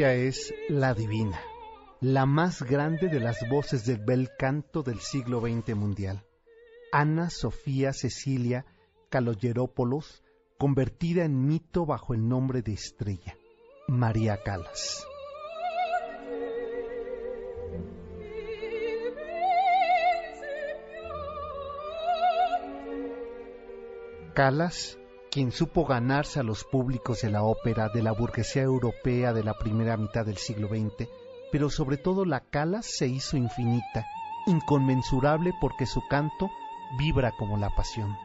Ella es la divina, la más grande de las voces del bel canto del siglo XX mundial. Ana Sofía Cecilia Caloyerópolos, convertida en mito bajo el nombre de estrella, María Calas. Calas quien supo ganarse a los públicos de la ópera de la burguesía europea de la primera mitad del siglo XX, pero sobre todo la Calas se hizo infinita, inconmensurable porque su canto vibra como la pasión.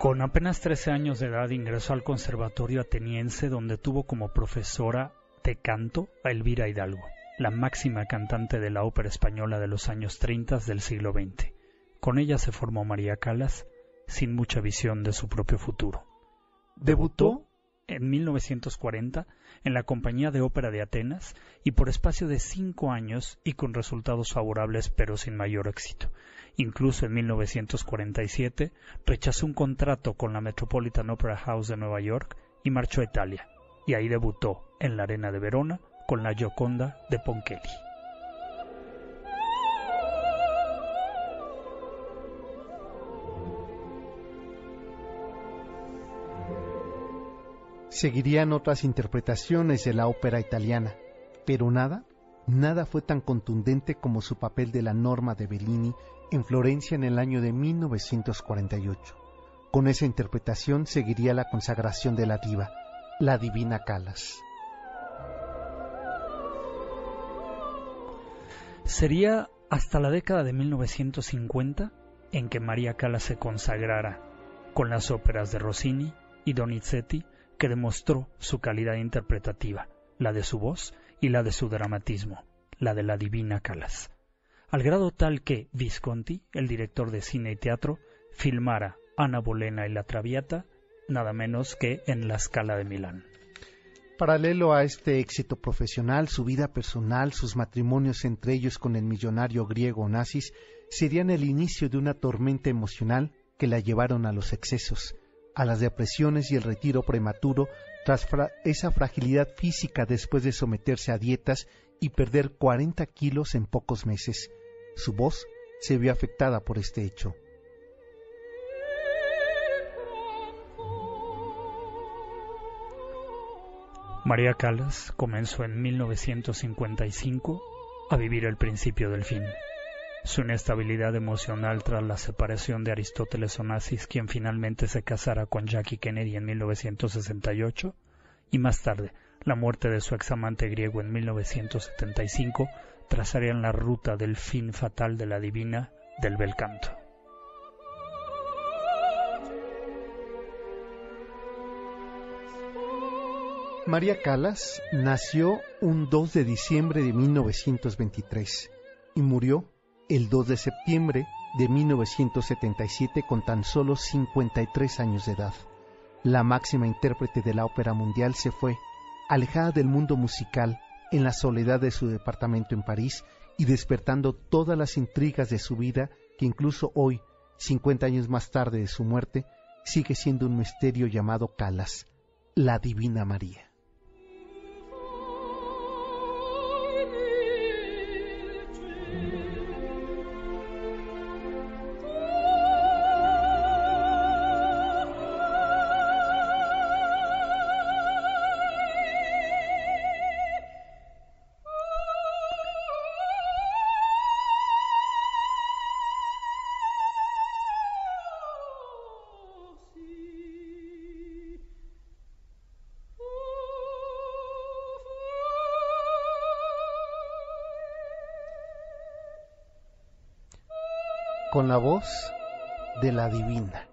Con apenas 13 años de edad ingresó al Conservatorio Ateniense donde tuvo como profesora de canto a Elvira Hidalgo la máxima cantante de la ópera española de los años 30 del siglo XX. Con ella se formó María Calas, sin mucha visión de su propio futuro. Debutó en 1940 en la Compañía de Ópera de Atenas y por espacio de cinco años y con resultados favorables pero sin mayor éxito. Incluso en 1947 rechazó un contrato con la Metropolitan Opera House de Nueva York y marchó a Italia, y ahí debutó en la Arena de Verona con la Gioconda de Ponkelly. Seguirían otras interpretaciones de la ópera italiana, pero nada, nada fue tan contundente como su papel de la Norma de Bellini en Florencia en el año de 1948. Con esa interpretación seguiría la consagración de la diva, la divina Calas. Sería hasta la década de 1950 en que María Callas se consagrara con las óperas de Rossini y Donizetti que demostró su calidad interpretativa, la de su voz y la de su dramatismo, la de la divina Calas, al grado tal que Visconti, el director de cine y teatro, filmara Ana Bolena y la Traviata nada menos que en la Scala de Milán. Paralelo a este éxito profesional, su vida personal, sus matrimonios entre ellos con el millonario griego Nazis, serían el inicio de una tormenta emocional que la llevaron a los excesos, a las depresiones y el retiro prematuro tras esa fragilidad física después de someterse a dietas y perder 40 kilos en pocos meses. Su voz se vio afectada por este hecho. María Callas comenzó en 1955 a vivir el principio del fin. Su inestabilidad emocional tras la separación de Aristóteles Onassis, quien finalmente se casara con Jackie Kennedy en 1968, y más tarde la muerte de su examante griego en 1975, trazarían la ruta del fin fatal de la divina del bel canto. María Calas nació un 2 de diciembre de 1923 y murió el 2 de septiembre de 1977 con tan solo 53 años de edad. La máxima intérprete de la ópera mundial se fue, alejada del mundo musical, en la soledad de su departamento en París y despertando todas las intrigas de su vida que incluso hoy, 50 años más tarde de su muerte, sigue siendo un misterio llamado Calas, la Divina María. La voz de la divina,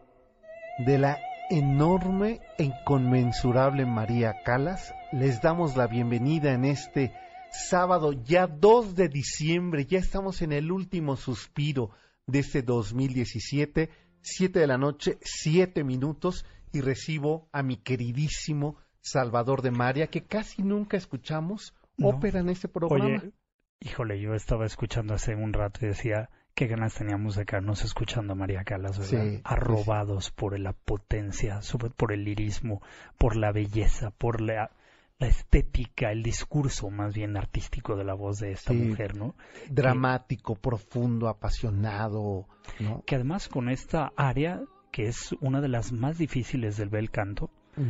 de la enorme e inconmensurable María Calas, les damos la bienvenida en este sábado, ya 2 de diciembre, ya estamos en el último suspiro de este 2017, 7 de la noche, 7 minutos, y recibo a mi queridísimo Salvador de María, que casi nunca escuchamos ópera en este programa. Oye, híjole, yo estaba escuchando hace un rato y decía, qué ganas teníamos de quedarnos escuchando a María Calas, ¿verdad? Arrobados por la potencia, por el lirismo, por la belleza, por la, estética, el discurso más bien artístico de la voz de esta mujer, ¿no? Dramático, profundo, apasionado, ¿no? Que además con esta área, que es una de las más difíciles del bel canto,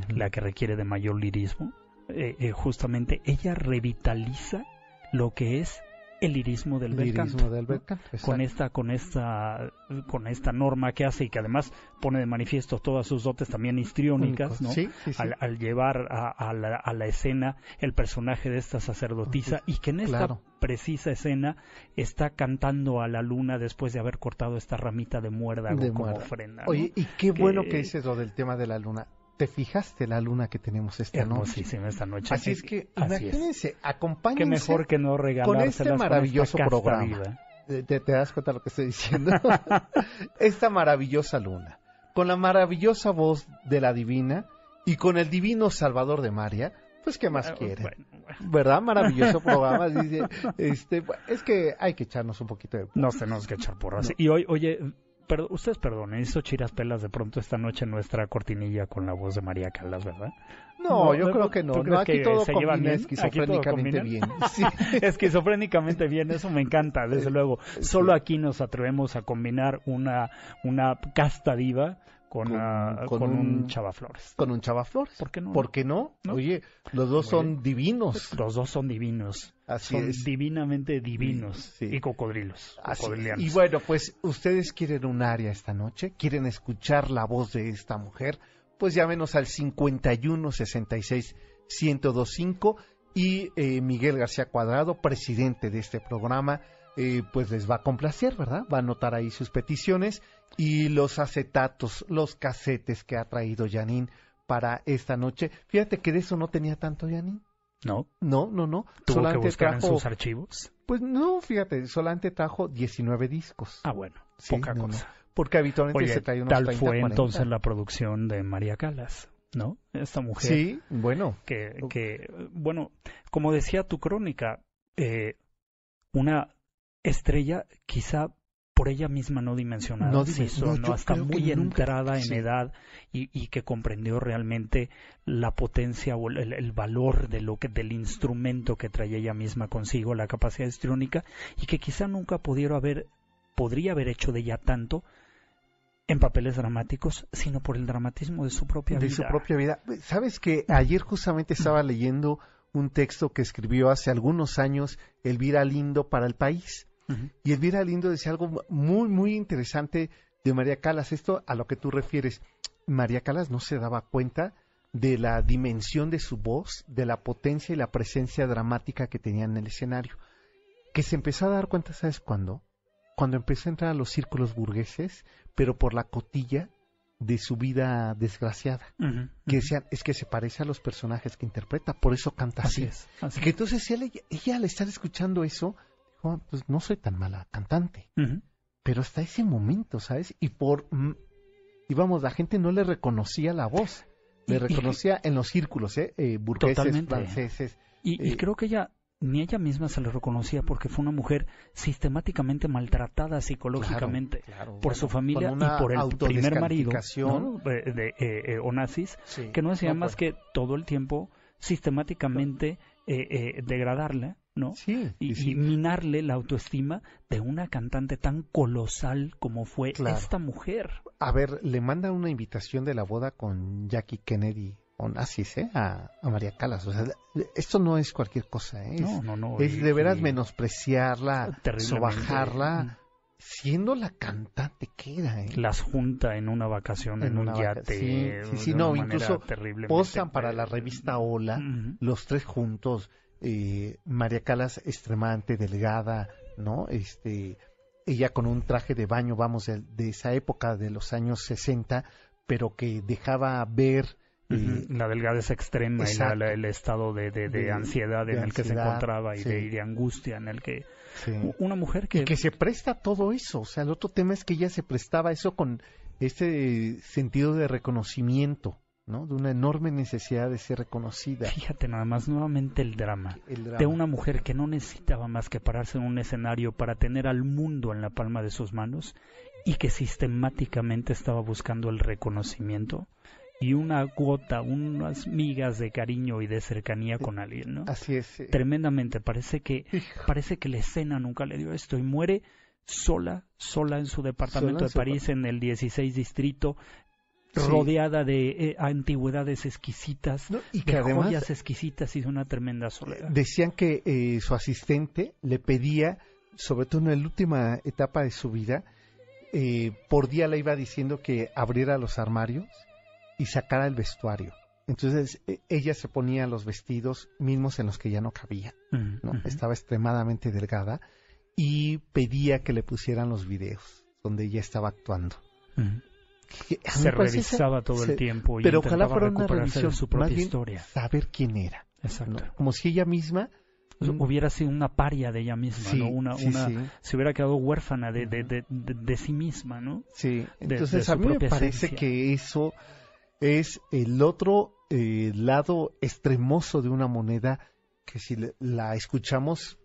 la que requiere de mayor lirismo, eh, eh, justamente ella revitaliza lo que es el lirismo del bel con esta con esta con esta norma que hace y que además pone de manifiesto todas sus dotes también histriónicas ¿no? Al, llevar a, la, escena el personaje de esta sacerdotisa y que en esta precisa escena está cantando a la luna después de haber cortado esta ramita de muérdago como ofrenda oye y qué bueno que dices lo del tema de la luna te fijaste la luna que tenemos esta noche. esta noche. Así es que imagínense, acompáñense. Qué mejor que no con este maravilloso programa. Te, te, das cuenta de lo que estoy diciendo? esta maravillosa luna, con la maravillosa voz de la divina y con el divino Salvador de María, pues qué más quiere. ¿Verdad? Maravilloso programa. Dice, este, es que hay que echarnos un poquito de... Nos tenemos que echar por así. Y hoy, oye, ustedes perdonen, hizo chiras pelas de pronto esta noche nuestra cortinilla con la voz de María Calas, ¿verdad? No, yo creo que no. aquí todo combina esquizofrénicamente bien. Esquizofrénicamente bien, eso me encanta, desde luego. Solo aquí nos atrevemos a combinar una, una casta diva con, con, un, Chava Flores. Con un Chava Flores. ¿Por qué no? ¿Por qué no? Oye, los dos son divinos. Los dos son divinos. Así son divinamente divinos y cocodrilos. Y bueno, pues ustedes quieren un área esta noche, quieren escuchar la voz de esta mujer, pues llámenos al 51 66 1025 y eh, Miguel García Cuadrado, presidente de este programa, eh, pues les va a complacer, ¿verdad? Va a anotar ahí sus peticiones y los acetatos, los casetes que ha traído Janine para esta noche. Fíjate que de eso no tenía tanto Janine. No. No, no, no. ¿Tuvo solamente que buscar en sus archivos? Pues no, fíjate, solamente trajo 19 discos. Ah, bueno, poca cosa. Porque habitualmente se trae unos tal fue entonces la producción de María Calas. ¿no? Esta mujer. Sí, bueno. Que, que bueno, como decía tu crónica, eh, una estrella quizá por ella misma no dimensionada, no, no, hasta muy entrada en edad y, que comprendió realmente la potencia o el, valor de lo que, del instrumento que traía ella misma consigo, la capacidad histriónica, y que quizá nunca pudiera haber, podría haber hecho de ella tanto en papeles dramáticos, sino por el dramatismo de su propia vida. De su propia vida. Sabes que ayer justamente estaba leyendo un texto que escribió hace algunos años Elvira Lindo para el país y Elvira Lindo decía algo muy, muy interesante de María Calas. Esto a lo que tú refieres. María Calas no se daba cuenta de la dimensión de su voz, de la potencia y la presencia dramática que tenía en el escenario. Que se empezó a dar cuenta, ¿sabes cuándo? Cuando empezó a entrar a los círculos burgueses, pero por la cotilla de su vida desgraciada. que decían, es que se parece a los personajes que interpreta, por eso canta así. así. Que entonces ella, ella, al estar escuchando eso, pues no soy tan mala cantante. Pero hasta ese momento, ¿sabes? Y por... Y vamos, la gente no le reconocía la voz. Le reconocía en los círculos, ¿eh? eh burgueses, franceses. Y, y, eh, creo que ella ni ella misma se le reconocía porque fue una mujer sistemáticamente maltratada psicológicamente por su familia y por el primer marido de, eh, eh, Onassis, que no hacía más que todo el tiempo sistemáticamente eh, degradarla ¿no? y, minarle la autoestima de una cantante tan colosal como fue esta mujer. A ver, le manda una invitación de la boda con Jackie Kennedy Onassis, ¿eh? A, María Calas. O sea, esto no es cualquier cosa, ¿eh? No, no, no. Es de veras menospreciarla, sobajarla, siendo la cantante que era, ¿eh? Las junta en una vacación, en, un yate. Sí, sí, no, incluso posan para la revista Hola, los tres juntos. Eh, María Calas extremadamente delgada, ¿no? Este, ella con un traje de baño, vamos, de, de esa época de los años 60, pero que dejaba ver la delgadez extrema y el estado de, de, ansiedad en el que se encontraba y, de, angustia en el que una mujer que... que se presta todo eso, o sea, el otro tema es que ella se prestaba eso con este sentido de reconocimiento, ¿no? De una enorme necesidad de ser reconocida. Fíjate nada más nuevamente el drama, el drama, de una mujer que no necesitaba más que pararse en un escenario para tener al mundo en la palma de sus manos y que sistemáticamente estaba buscando el reconocimiento y una cuota, unas migas de cariño y de cercanía con alguien, ¿no? Así es. Tremendamente. Parece que, parece que la escena nunca le dio esto y muere sola, sola en su departamento de París, en el 16 distrito, rodeada de eh, antigüedades exquisitas, y que de además, joyas exquisitas y de una tremenda soledad. Decían que eh, su asistente le pedía, sobre todo en la última etapa de su vida, eh, por día le iba diciendo que abriera los armarios y sacara el vestuario. Entonces e, ella se ponía los vestidos mismos en los que ya no cabía, ¿no? Estaba extremadamente delgada y pedía que le pusieran los videos donde ella estaba actuando. Se revisaba todo el tiempo y pero ojalá fuera una revisión de su propia historia. Saber quién era. Exacto. Como si ella misma hubiera sido una paria de ella misma, ¿no? Una, una, se hubiera quedado huérfana de, de, de, de sí misma, ¿no? Sí, entonces a mí me parece que eso es el otro eh, lado extremoso de una moneda que si la escuchamos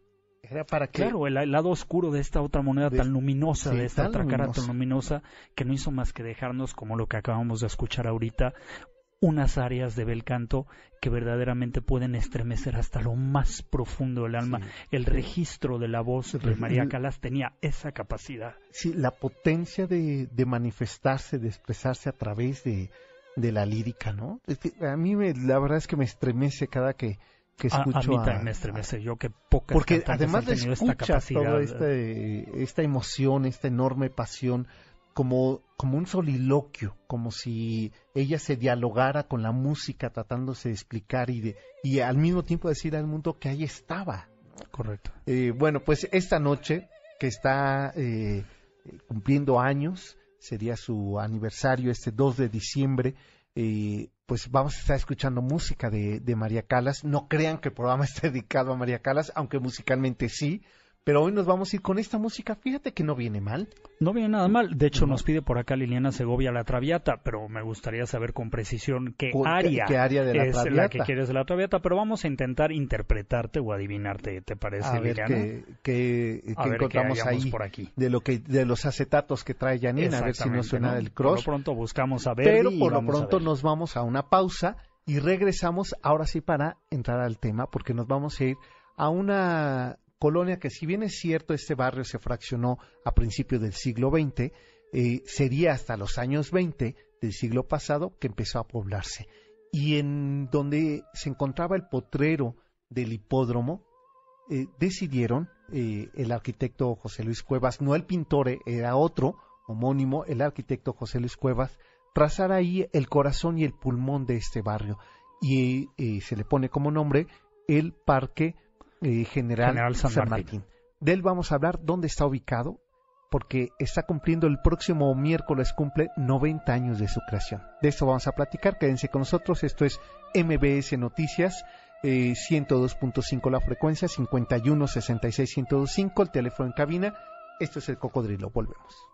era para que... Claro, el, lado oscuro de esta otra moneda tan luminosa, de esta otra cara tan luminosa, que no hizo más que dejarnos, como lo que acabamos de escuchar ahorita, unas áreas de bel canto que verdaderamente pueden estremecer hasta lo más profundo del alma. el registro de la voz de María Calas tenía esa capacidad. Sí, la potencia de manifestarse, de expresarse a través de, de la lírica, ¿no? a mí me, la verdad es que me estremece cada que, que escucho. A, mí también me estremece, yo que pocas Porque además de escuchas toda este, esta emoción, esta enorme pasión, como, como un soliloquio, como si ella se dialogara con la música, tratándose de explicar y, de, y al mismo tiempo decir al mundo que ahí estaba. Correcto. Eh, bueno, pues esta noche, que está eh, cumpliendo años, sería su aniversario este 2 de diciembre. Eh, pues vamos a estar escuchando música de, de María Calas. No crean que el programa está dedicado a María Calas, aunque musicalmente sí, pero hoy nos vamos a ir con esta música. Fíjate que no viene mal. No viene nada mal. De hecho, nos pide por acá Liliana Segovia la Traviata, pero me gustaría saber con precisión qué área, área de la es la que quieres de la Traviata. Pero vamos a intentar interpretarte o adivinarte, ¿te parece, a ver Liliana? Qué, encontramos ahí por aquí. de lo que de los acetatos que trae Janina, a ver si no suena del cross. Por lo pronto buscamos a ver. Pero por lo pronto nos vamos a una pausa y regresamos ahora sí para entrar al tema, porque nos vamos a ir a una colonia que si bien es cierto este barrio se fraccionó a principios del siglo XX, eh, sería hasta los años 20 del siglo pasado que empezó a poblarse. Y en donde se encontraba el potrero del hipódromo, eh, decidieron eh, el arquitecto José Luis Cuevas, no el pintor, era otro homónimo, el arquitecto José Luis Cuevas, trazar ahí el corazón y el pulmón de este barrio. Y se le pone como nombre el Parque eh, General, San, Martín. De él vamos a hablar dónde está ubicado, porque está cumpliendo el próximo miércoles, cumple 90 años de su creación. De esto vamos a platicar, quédense con nosotros, esto es MBS Noticias. 102.5 eh, la frecuencia, 51 66 105 el teléfono en cabina. Esto es el cocodrilo, volvemos.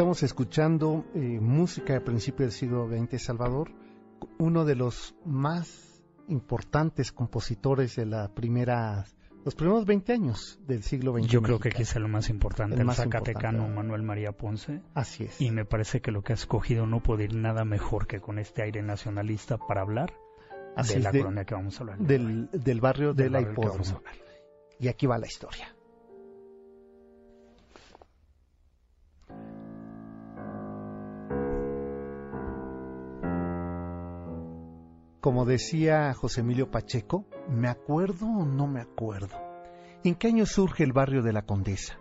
Estamos escuchando eh, música de principio del siglo XX Salvador, uno de los más importantes compositores de la primera, los primeros 20 años del siglo XX. Yo creo que quizá lo más importante, el, zacatecano Manuel María Ponce. Así es. Y me parece que lo que ha escogido no puede ir nada mejor que con este aire nacionalista para hablar de la colonia que vamos a hablar. Del, del barrio de la Hipódromo. Y aquí va la historia. Como decía José Emilio Pacheco, ¿me acuerdo o no me acuerdo? ¿En qué año surge el barrio de la Condesa?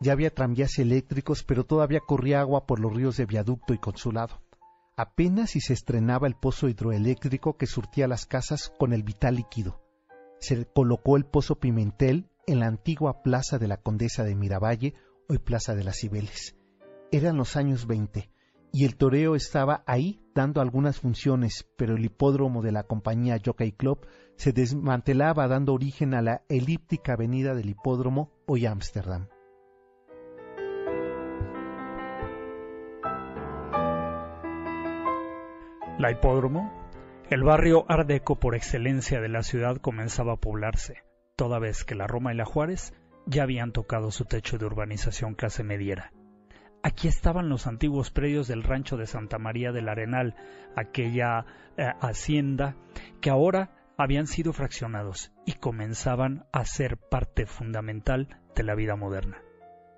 Ya había tranvías eléctricos, pero todavía corría agua por los ríos de Viaducto y Consulado. Apenas si se estrenaba el pozo hidroeléctrico que surtía las casas con el vital líquido. Se colocó el pozo Pimentel en la antigua plaza de la Condesa de Miravalle, hoy Plaza de las Cibeles. Eran los años veinte y el toreo estaba ahí dando algunas funciones, pero el hipódromo de la compañía Jockey Club se desmantelaba dando origen a la elíptica avenida del hipódromo hoy Ámsterdam. La hipódromo, el barrio ardeco por excelencia de la ciudad comenzaba a poblarse, toda vez que la Roma y la Juárez ya habían tocado su techo de urbanización clase mediera. Aquí estaban los antiguos predios del rancho de Santa María del Arenal, aquella eh, hacienda que ahora habían sido fraccionados y comenzaban a ser parte fundamental de la vida moderna.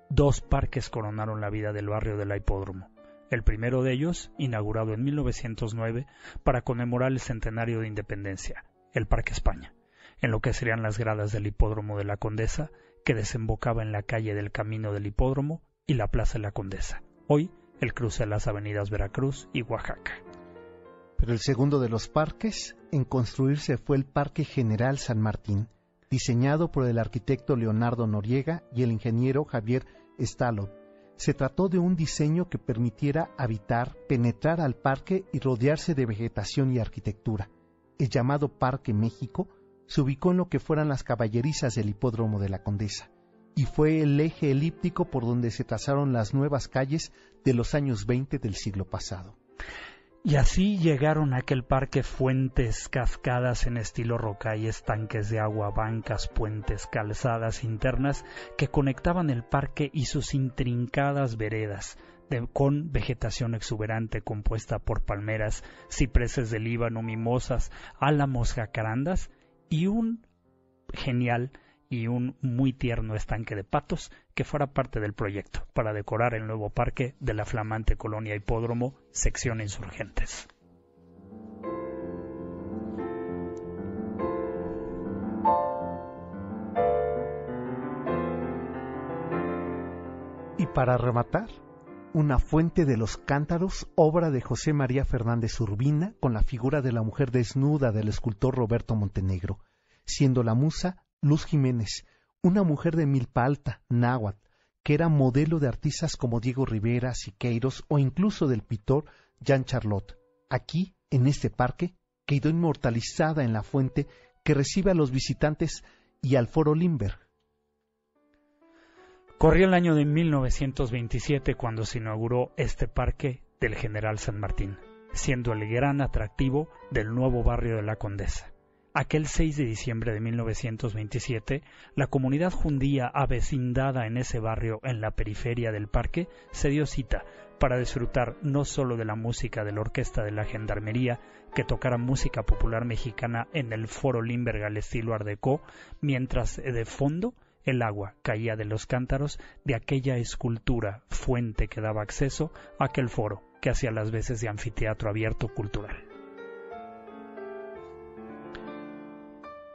Dos parques coronaron la vida del barrio del Hipódromo. El primero de ellos, inaugurado en 1909 para conmemorar el centenario de independencia, el Parque España, en lo que serían las gradas del Hipódromo de la Condesa, que desembocaba en la calle del Camino del Hipódromo y la Plaza de la Condesa. Hoy el cruce de las avenidas Veracruz y Oaxaca. Pero el segundo de los parques en construirse fue el Parque General San Martín, diseñado por el arquitecto Leonardo Noriega y el ingeniero Javier Stalo. Se trató de un diseño que permitiera habitar, penetrar al parque y rodearse de vegetación y arquitectura. El llamado Parque México se ubicó en lo que fueran las caballerizas del hipódromo de la Condesa y fue el eje elíptico por donde se trazaron las nuevas calles de los años 20 del siglo pasado. Y así llegaron a aquel parque fuentes, cascadas en estilo y estanques de agua, bancas, puentes, calzadas internas que conectaban el parque y sus intrincadas veredas, con vegetación exuberante compuesta por palmeras, cipreses de Líbano, mimosas, álamos, jacarandas y un genial y un muy tierno estanque de patos que fuera parte del proyecto para decorar el nuevo parque de la flamante colonia hipódromo sección insurgentes. Y para rematar, una fuente de los cántaros, obra de José María Fernández Urbina, con la figura de la mujer desnuda del escultor Roberto Montenegro, siendo la musa Luz Jiménez, una mujer de milpa alta, náhuatl, que era modelo de artistas como Diego Rivera, Siqueiros o incluso del pintor Jean Charlotte. Aquí, en este parque, quedó inmortalizada en la fuente que recibe a los visitantes y al foro Limber. Corrió el año de 1927 cuando se inauguró este parque del General San Martín, siendo el gran atractivo del nuevo barrio de la Condesa Aquel 6 de diciembre de 1927, la comunidad judía avecindada en ese barrio en la periferia del parque se dio cita para disfrutar no solo de la música de la orquesta de la Gendarmería, que tocara música popular mexicana en el foro Limberg al estilo Art Deco, mientras de fondo el agua caía de los cántaros de aquella escultura fuente que daba acceso a aquel foro que hacía las veces de anfiteatro abierto cultural.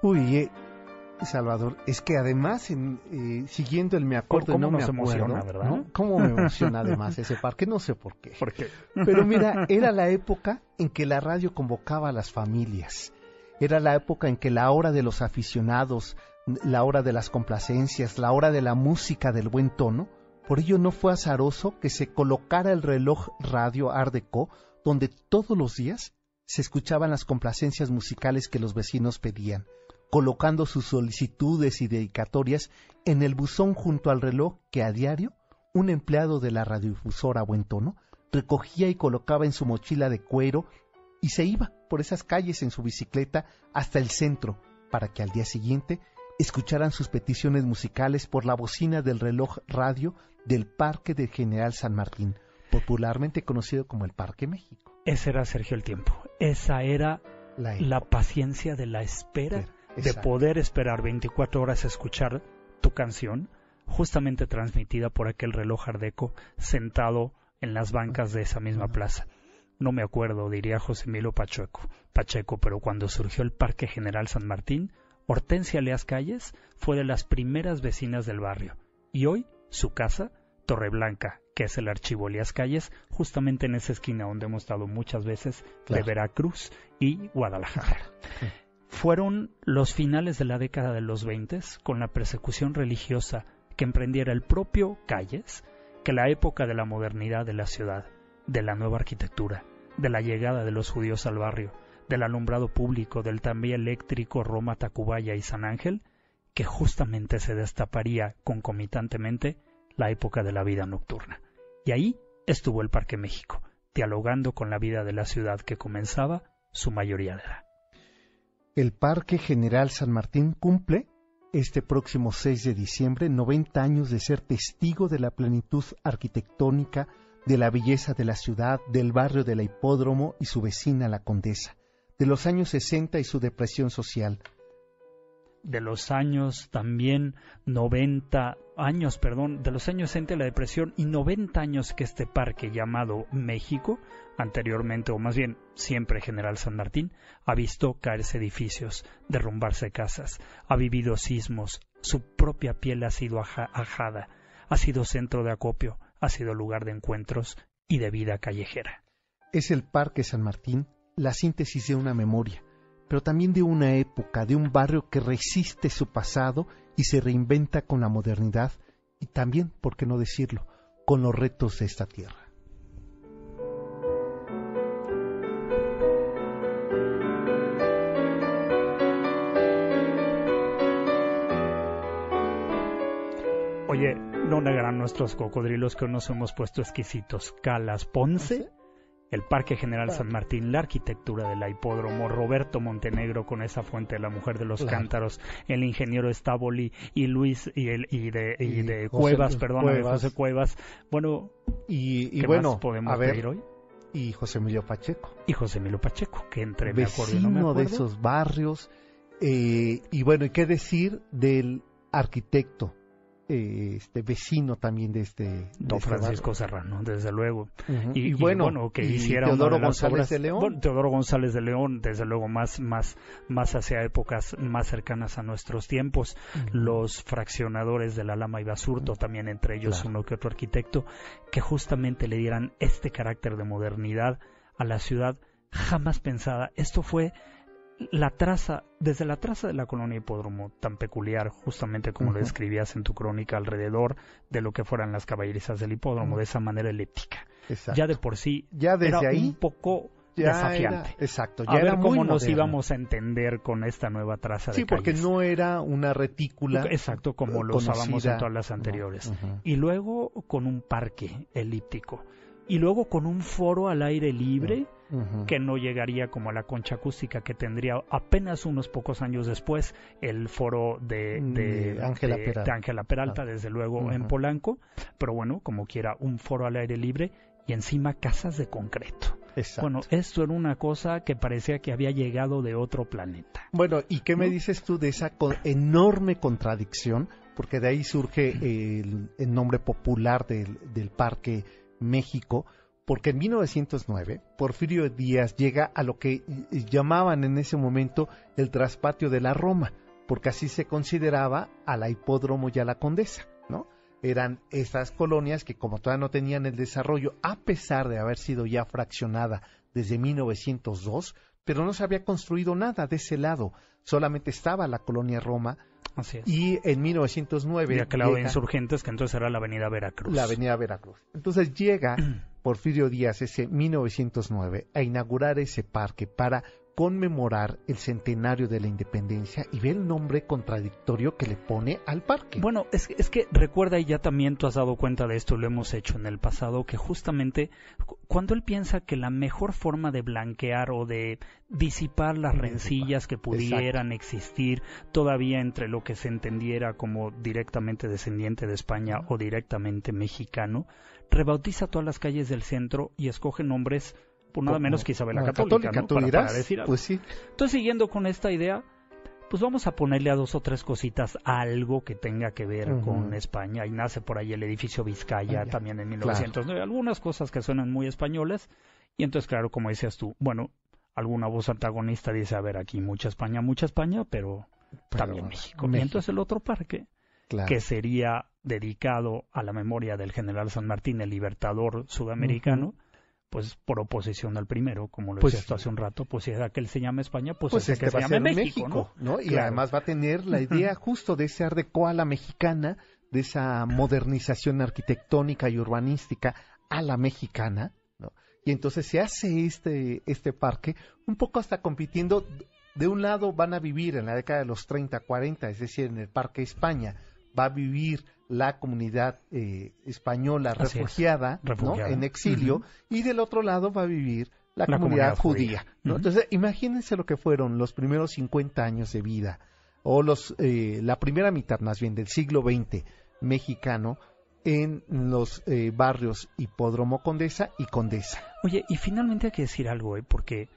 Uy, eh, Salvador, es que además, eh, siguiendo el me acuerdo no me acuerdo, ¿verdad? ¿Cómo me emociona además ese parque? No sé por qué. ¿Por qué? Pero mira, era la época en que la radio convocaba a las familias. Era la época en que la hora de los aficionados, la hora de las complacencias, la hora de la música del buen tono, por ello no fue azaroso que se colocara el reloj radio Art Deco, donde todos los días se escuchaban las complacencias musicales que los vecinos pedían colocando sus solicitudes y dedicatorias en el buzón junto al reloj que a diario un empleado de la radiodifusora Buen Tono recogía y colocaba en su mochila de cuero y se iba por esas calles en su bicicleta hasta el centro para que al día siguiente escucharan sus peticiones musicales por la bocina del reloj radio del Parque de General San Martín, popularmente conocido como el Parque México. Ese era Sergio el tiempo. Esa era la, paciencia de la espera de poder esperar 24 horas a escuchar tu canción, justamente transmitida por aquel reloj ardeco sentado en las bancas de esa misma plaza. No me acuerdo, diría José Milo Pacheco, Pacheco, pero cuando surgió el Parque General San Martín, Hortensia Leas Calles fue de las primeras vecinas del barrio, y hoy su casa, Torreblanca, que es el archivo Leas Calles, justamente en esa esquina donde hemos estado muchas veces de Veracruz y Guadalajara. Fueron los finales de la década de los 20 con la persecución religiosa que emprendiera el propio Calles que la época de la modernidad de la ciudad, de la nueva arquitectura, de la llegada de los judíos al barrio, del alumbrado público, del también eléctrico Roma, Tacubaya y San Ángel, que justamente se destaparía concomitantemente la época de la vida nocturna. Y ahí estuvo el Parque México, dialogando con la vida de la ciudad que comenzaba su mayoría de edad el Parque General San Martín cumple este próximo 6 de diciembre 90 años de ser testigo de la plenitud arquitectónica, de la belleza de la ciudad, del barrio de la Hipódromo y su vecina la Condesa, de los años 60 y su depresión social, de los años también 90 años, perdón, de los años 60 la depresión y 90 años que este parque llamado México, anteriormente o más bien siempre General San Martín, ha visto caerse edificios, derrumbarse casas, ha vivido sismos, su propia piel ha sido ajada, ha sido centro de acopio, ha sido lugar de encuentros y de vida callejera. Es el Parque San Martín la síntesis de una memoria, pero también de una época, de un barrio que resiste su pasado y se reinventa con la modernidad y también, por qué no decirlo, con los retos de esta tierra. Oye, no negarán nuestros cocodrilos que nos hemos puesto exquisitos. Calas Ponce el Parque General San Martín, la arquitectura del hipódromo, Roberto Montenegro con esa fuente de la mujer de los cántaros, el ingeniero Estaboli y Luis y, el, y de, y de Cuevas, perdón, José Cuevas. Bueno, y, ¿qué bueno, más podemos ver hoy? Y José Emilio Pacheco. Y José Emilio Pacheco, que entre Vecino me acuerdo, de esos barrios. Eh, y bueno, ¿y qué decir del arquitecto este vecino también de este don Francisco Serrano desde luego. Y, bueno, que hiciera Teodoro González de León. Teodoro González de León desde luego más más más hacia épocas más cercanas a nuestros tiempos. Los fraccionadores de la Lama y Basurto también entre ellos uno que otro arquitecto que justamente le dieran este carácter de modernidad a la ciudad jamás pensada. Esto fue la traza, desde la traza de la colonia hipódromo, tan peculiar, justamente como lo describías en tu crónica, alrededor de lo que fueran las caballerizas del hipódromo, de esa manera elíptica. Ya de por sí, ya desde era ahí, un poco desafiante. exacto, ya a ver cómo nos íbamos a entender con esta nueva traza sí, de Sí, porque no era una retícula. Exacto, como lo usábamos en todas las anteriores. Y luego con un parque elíptico y luego con un foro al aire libre que no llegaría como a la concha acústica que tendría apenas unos pocos años después el foro de Mm, de de Ángela de- Peralta. Ah. desde luego en. Polanco, pero bueno, como quiera, un foro al aire libre y encima casas de concreto. Exacto. Bueno, esto era una cosa que parecía que había llegado de otro planeta. Bueno, ¿y qué me dices tú de esa co- enorme contradicción? Porque de ahí surge el, el nombre popular del, del Parque México, porque en 1909 Porfirio Díaz llega a lo que llamaban en ese momento el traspatio de la Roma, porque así se consideraba a la hipódromo y a la condesa, ¿no? Eran estas colonias que como todavía no tenían el desarrollo, a pesar de haber sido ya fraccionada desde 1902, pero no se había construido nada de ese lado, solamente estaba la colonia Roma Así es. y en 1909 Y aquel lado de insurgentes, que entonces era la avenida Veracruz. la avenida Veracruz. Entonces llega Porfirio Díaz ese 1909 a inaugurar ese parque para conmemorar el centenario de la independencia y ve el nombre contradictorio que le pone al parque. Bueno, es, que- es que recuerda, y ya también tú has dado cuenta de esto, lo hemos hecho en el pasado, que justamente cu- cuando él piensa que la mejor forma de blanquear o de disipar las rencillas que pudieran existir todavía entre lo que se entendiera como directamente descendiente de España o directamente mexicano, rebautiza todas las calles del centro y escoge nombres, por nada menos que Isabel la Católica, ¿no? tú Para- dirás, para decir algo. pues sí, Entonces, siguiendo con esta idea, pues vamos a ponerle a dos o tres cositas algo que tenga que ver con España. Y nace por ahí el edificio Vizcaya, Ah, ya. también en 1909. Algunas cosas que suenan muy españolas. Y entonces, claro, como decías tú, bueno, alguna voz antagonista dice, a ver, aquí mucha España, mucha España, pero, Pero también México. Y México. entonces el otro parque, claro. que sería dedicado a la memoria del general San Martín, el libertador sudamericano, pues por oposición al primero, como lo Pues- decías tú hace un rato, pues si era que él se llama España, pues, pues ese este que se va a llame ser México, México, ¿no? ¿no? Y Claro. además va a tener la idea justo de ese art deco a la mexicana, de esa modernización arquitectónica y urbanística a la mexicana, ¿no? Y entonces se hace este, este parque un poco hasta compitiendo, de un lado van a vivir en la década de los 30, 40, es decir, en el Parque España, va a vivir la comunidad eh, española es, refugiada, en exilio, y del otro lado va a vivir la, La comunidad, comunidad judía. judía. ¿no? Entonces, imagínense lo que fueron los primeros 50 años de vida, o los eh, la primera mitad más bien del siglo XX mexicano en los eh, barrios Hipódromo Condesa y Condesa. Oye, y finalmente hay que decir algo, ¿eh? Porque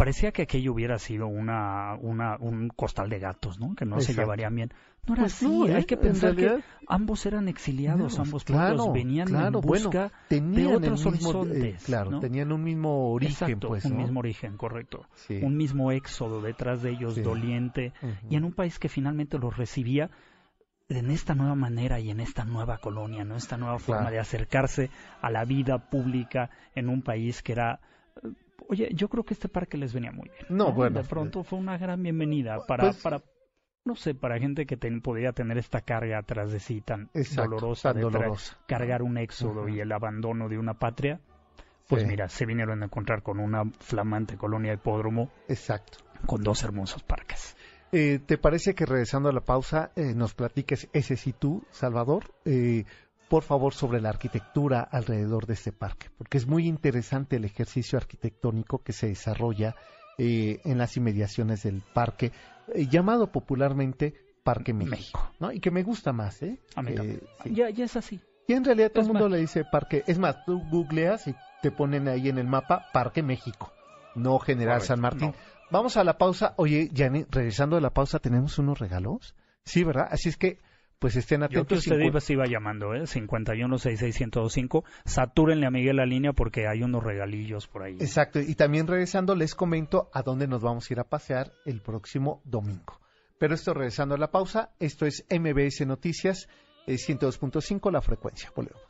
parecía que aquello hubiera sido una, una, un costal de gatos, ¿no? Que no se llevarían bien. No era Pues así, no, ¿eh? hay que En pensar realidad- que ambos eran exiliados, No, ambos claro, pueblos venían claro, en busca bueno, tenían otros eh, horizontes, claro, ¿no? tenían un mismo origen, Exacto, pues, un mismo origen, correcto. Sí. Un mismo éxodo detrás de ellos, Sí. doliente, y en un país que finalmente los recibía en esta nueva manera y en esta nueva colonia, ¿no? Esta nueva forma de acercarse a la vida pública en un país que era Oye, yo creo que este parque les venía muy bien. No, bueno. De pronto fue una gran bienvenida para, Pues- para no sé, para gente que ten- podía tener esta carga atrás de sí tan Exacto, dolorosa, tan de dolorosa. cargar un éxodo y el abandono de una patria. Pues Sí. mira, se vinieron a encontrar con una flamante colonia hipódromo Exacto. con dos hermosos parques. Eh, ¿Te parece que regresando a la pausa eh, nos platiques ese sí tú, Salvador? Eh, por favor, sobre la arquitectura alrededor de este parque, porque es muy interesante el ejercicio arquitectónico que se desarrolla eh, en las inmediaciones del parque, eh, llamado popularmente Parque México, México. ¿no? Y que me gusta más, ¿eh? A mí Eh, sí. Ya, ya es así. Y en realidad todo el mundo más- le dice parque. Es más, tú googleas y te ponen ahí en el mapa Parque México, no General Correcto, San Martín. no. Vamos a la pausa. Oye, Yanni, regresando de la pausa, ¿tenemos unos regalos? Sí, ¿verdad? Así es que, pues estén Yo que atentos. usted iba, se iba llamando, ¿eh? 5166125. Satúrenle a Miguel la línea porque hay unos regalillos por ahí. Exacto. Y también regresando, les comento a dónde nos vamos a ir a pasear el próximo domingo. Pero esto regresando a la pausa, esto es MBS Noticias, eh, 102.5, la frecuencia. Volvemos.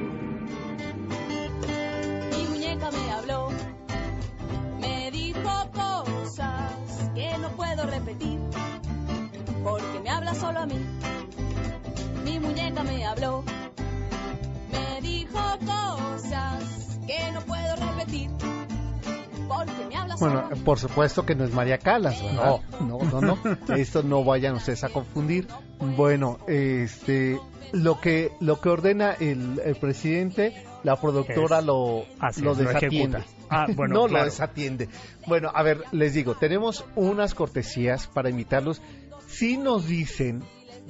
Por supuesto que no es María Calas, ¿verdad? No, no, no, no. Esto no vayan ustedes a confundir. Bueno, este, lo que lo que ordena el, el presidente, la productora lo, así lo es, lo desatiende. Ah, bueno, no claro. lo desatiende. Bueno, a ver, les digo, tenemos unas cortesías para invitarlos. Si nos dicen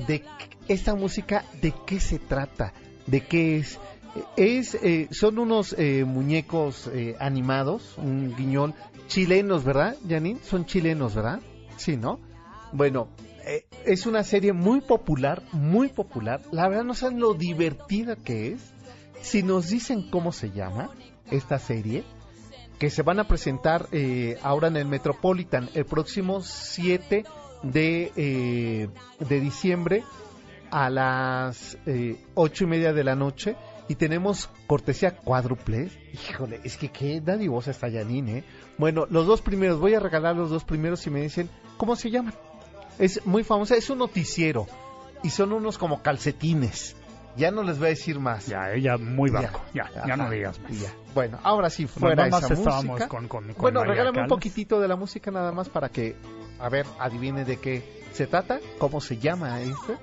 de esta música, de qué se trata, de qué es. Es, eh, son unos eh, muñecos eh, animados, un guiñol, chilenos, ¿verdad, Janine? Son chilenos, ¿verdad? Sí, ¿no? Bueno, eh, es una serie muy popular, muy popular. La verdad no saben lo divertida que es. Si nos dicen cómo se llama esta serie, que se van a presentar eh, ahora en el Metropolitan el próximo 7 de, eh, de diciembre a las ocho y media de la noche y tenemos cortesía cuádruple. Híjole, es que qué dadivosa está Janine, ¿eh? Bueno, los dos primeros, voy a regalar los dos primeros y me dicen cómo se llaman. Es muy famosa, es un noticiero y son unos como calcetines. Ya no les voy a decir más. Ya, ella muy bajo. Ya, ya, no digas más. ya. Bueno, ahora sí, fuera más esa estábamos música. con- con- con bueno, María regálame un poquitito de la música nada más para que, a ver, adivine de qué se trata, cómo se llama esto.